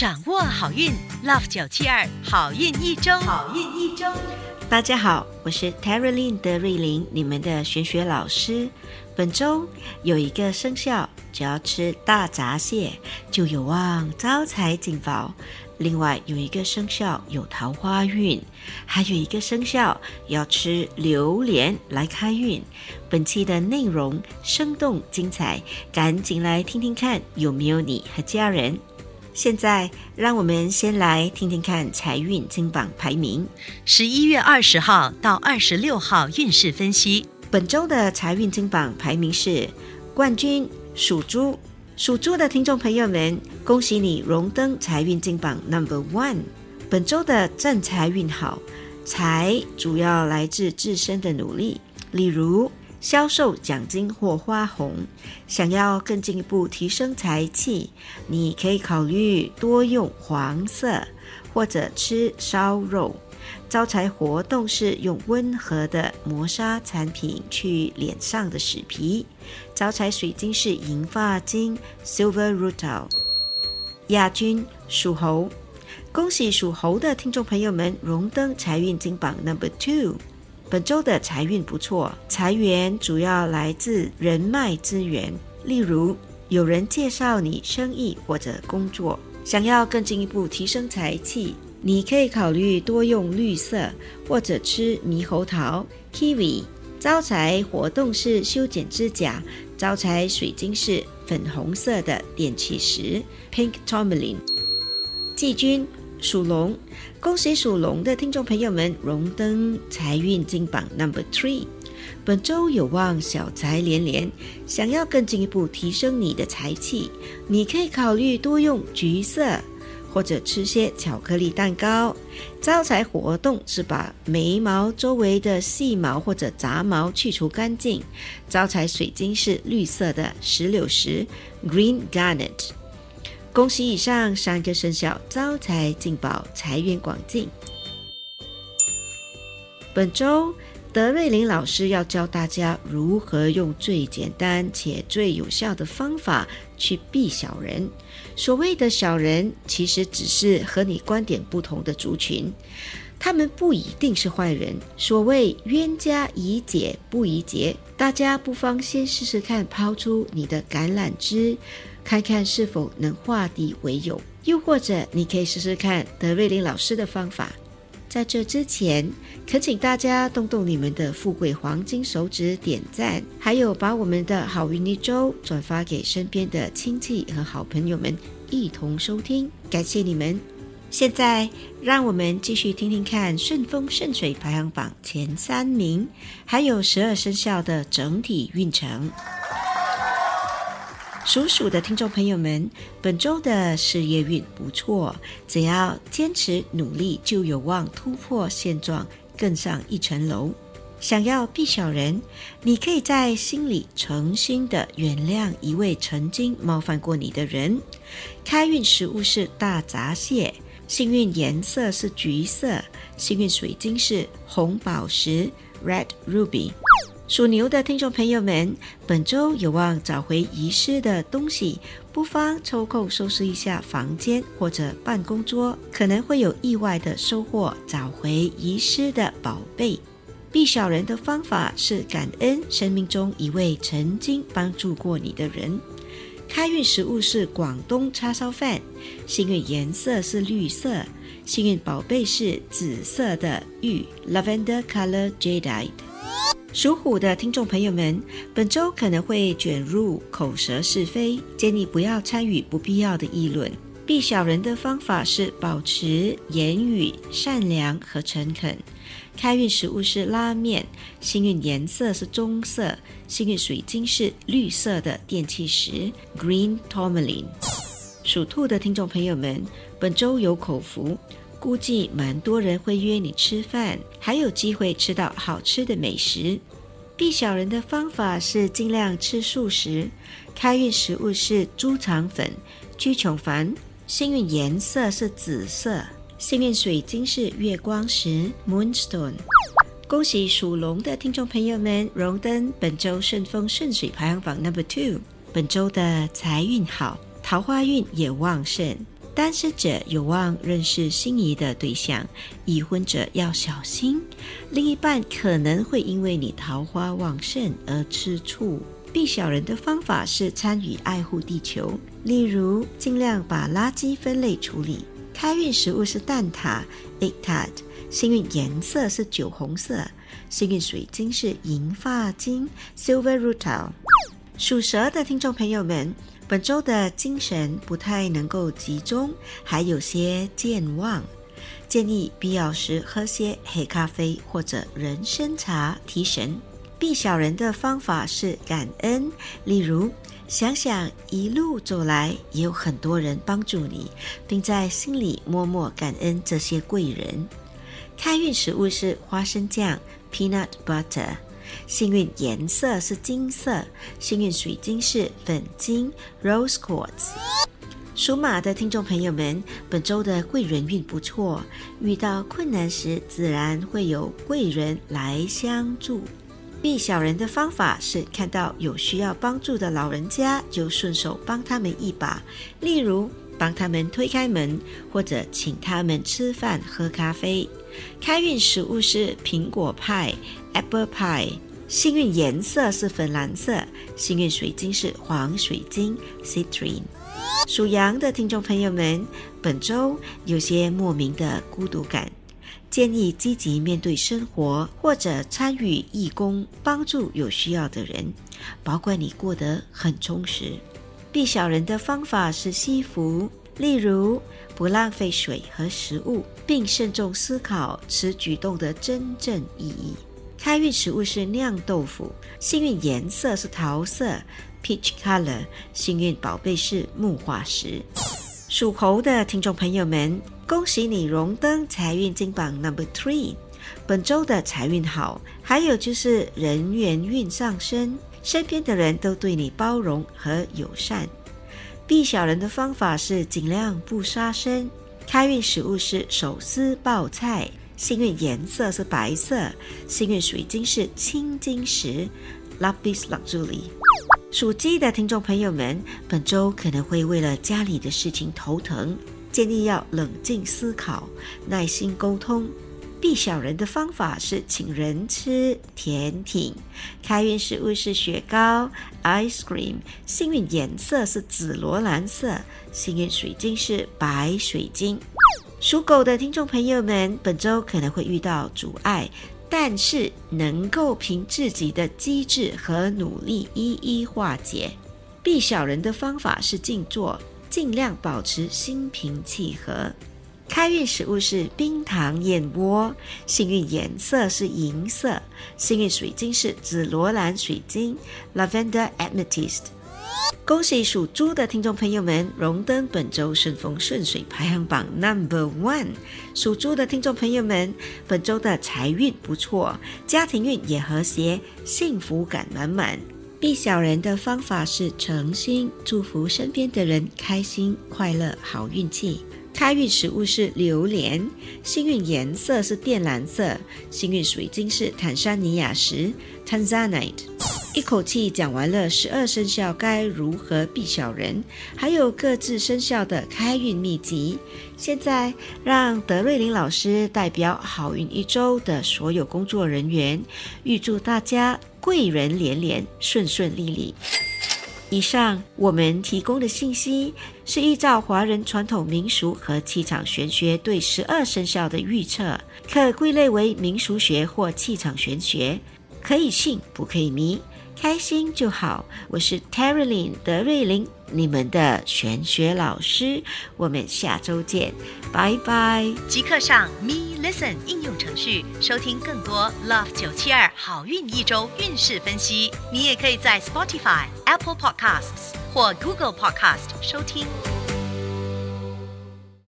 掌握好运，Love 九七二好运一周，好运一周。大家好，我是 Terrylin 德瑞琳，你们的玄学老师。本周有一个生肖，只要吃大闸蟹就有望招财进宝。另外有一个生肖有桃花运，还有一个生肖要吃榴莲来开运。本期的内容生动精彩，赶紧来听听看有没有你和家人。现在让我们先来听听看财运金榜排名。十一月二十号到二十六号运势分析。本周的财运金榜排名是冠军属猪。属猪的听众朋友们，恭喜你荣登财运金榜 Number One。本周的正财运好，财主要来自自身的努力，例如销售奖金或花红。想要更进一步提升财气，你可以考虑多用黄色，或者吃烧肉。招财活动是用温和的磨砂产品去脸上的死皮。招财水晶是银发晶 （Silver Rutil）。亚军属猴，恭喜属猴的听众朋友们荣登财运金榜 Number Two。本周的财运不错，财源主要来自人脉资源，例如有人介绍你生意或者工作。想要更进一步提升财气。你可以考虑多用绿色，或者吃猕猴桃 （kiwi）。招财活动是修剪指甲。招财水晶是粉红色的电气石 （pink tourmaline）。季军属龙，恭喜属龙的听众朋友们荣登财运金榜 Number Three。本周有望小财连连。想要更进一步提升你的财气，你可以考虑多用橘色。或者吃些巧克力蛋糕。招财活动是把眉毛周围的细毛或者杂毛去除干净。招财水晶是绿色的石榴石 （Green Garnet）。恭喜以上三个生肖招财进宝，财源广进。本周。德瑞林老师要教大家如何用最简单且最有效的方法去避小人。所谓的小人，其实只是和你观点不同的族群，他们不一定是坏人。所谓冤家宜解不宜结，大家不妨先试试看，抛出你的橄榄枝，看看是否能化敌为友。又或者，你可以试试看德瑞琳老师的方法。在这之前，恳请大家动动你们的富贵黄金手指点赞，还有把我们的好运一周转发给身边的亲戚和好朋友们一同收听，感谢你们！现在让我们继续听听看顺风顺水排行榜前三名，还有十二生肖的整体运程。属鼠的听众朋友们，本周的事业运不错，只要坚持努力，就有望突破现状，更上一层楼。想要避小人，你可以在心里诚心的原谅一位曾经冒犯过你的人。开运食物是大闸蟹，幸运颜色是橘色，幸运水晶是红宝石 （Red Ruby）。属牛的听众朋友们，本周有望找回遗失的东西，不妨抽空收拾一下房间或者办公桌，可能会有意外的收获，找回遗失的宝贝。避小人的方法是感恩生命中一位曾经帮助过你的人。开运食物是广东叉烧饭，幸运颜色是绿色，幸运宝贝是紫色的玉 （Lavender Color Jadeite）。属虎的听众朋友们，本周可能会卷入口舌是非，建议不要参与不必要的议论。避小人的方法是保持言语善良和诚恳。开运食物是拉面，幸运颜色是棕色，幸运水晶是绿色的电气石 （Green Tourmaline）。属兔的听众朋友们，本周有口福。估计蛮多人会约你吃饭，还有机会吃到好吃的美食。避小人的方法是尽量吃素食。开运食物是猪肠粉、居琼凡。幸运颜色是紫色。幸运水晶是月光石 （Moonstone）。恭喜属龙的听众朋友们荣登本周顺风顺水排行榜 Number Two。本周的财运好，桃花运也旺盛。单身者有望认识心仪的对象，已婚者要小心，另一半可能会因为你桃花旺盛而吃醋。避小人的方法是参与爱护地球，例如尽量把垃圾分类处理。开运食物是蛋挞 （egg tart），幸运颜色是酒红色，幸运水晶是银发晶 （silver rutil）。属蛇的听众朋友们。本周的精神不太能够集中，还有些健忘，建议必要时喝些黑咖啡或者人参茶提神。避小人的方法是感恩，例如想想一路走来也有很多人帮助你，并在心里默默感恩这些贵人。开运食物是花生酱 （peanut butter）。幸运颜色是金色，幸运水晶是粉晶 （rose quartz）。属马的听众朋友们，本周的贵人运不错，遇到困难时自然会有贵人来相助。避小人的方法是看到有需要帮助的老人家，就顺手帮他们一把，例如帮他们推开门，或者请他们吃饭喝咖啡。开运食物是苹果派 （apple pie），幸运颜色是粉蓝色，幸运水晶是黄水晶 （citrine）。属羊的听众朋友们，本周有些莫名的孤独感，建议积极面对生活，或者参与义工，帮助有需要的人，保管你过得很充实。避小人的方法是惜福，例如。不浪费水和食物，并慎重思考此举动的真正意义。开运食物是酿豆腐，幸运颜色是桃色 （peach color），幸运宝贝是木化石。属猴的听众朋友们，恭喜你荣登财运金榜 number three。本周的财运好，还有就是人缘运上升，身边的人都对你包容和友善。避小人的方法是尽量不杀生。开运食物是手撕爆菜，幸运颜色是白色，幸运水晶是青金石 （Lapis Lazuli）。属鸡的听众朋友们，本周可能会为了家里的事情头疼，建议要冷静思考，耐心沟通。避小人的方法是请人吃甜品，开运食物是雪糕 （ice cream），幸运颜色是紫罗兰色，幸运水晶是白水晶。属狗的听众朋友们，本周可能会遇到阻碍，但是能够凭自己的机智和努力一一化解。避小人的方法是静坐，尽量保持心平气和。开运食物是冰糖燕窝，幸运颜色是银色，幸运水晶是紫罗兰水晶 （Lavender Amethyst）。恭喜属猪的听众朋友们荣登本周顺风顺水排行榜 Number One。属猪的听众朋友们，本周的财运不错，家庭运也和谐，幸福感满满。避小人的方法是诚心祝福身边的人开心快乐，好运气。开运食物是榴莲，幸运颜色是靛蓝色，幸运水晶是坦桑尼亚石 （Tanzanite）。一口气讲完了十二生肖该如何避小人，还有各自生肖的开运秘籍。现在让德瑞琳老师代表好运一周的所有工作人员，预祝大家贵人连连，顺顺利利。以上我们提供的信息是依照华人传统民俗和气场玄学对十二生肖的预测，可归类为民俗学或气场玄学，可以信不可以迷，开心就好。我是 Terrylin 德瑞琳，你们的玄学老师，我们下周见，拜拜。即刻上 Me Listen 应用程序收听更多 Love 九七二好运一周运势分析。你也可以在 Spotify。Apple Podcasts 或 Google Podcast 收听。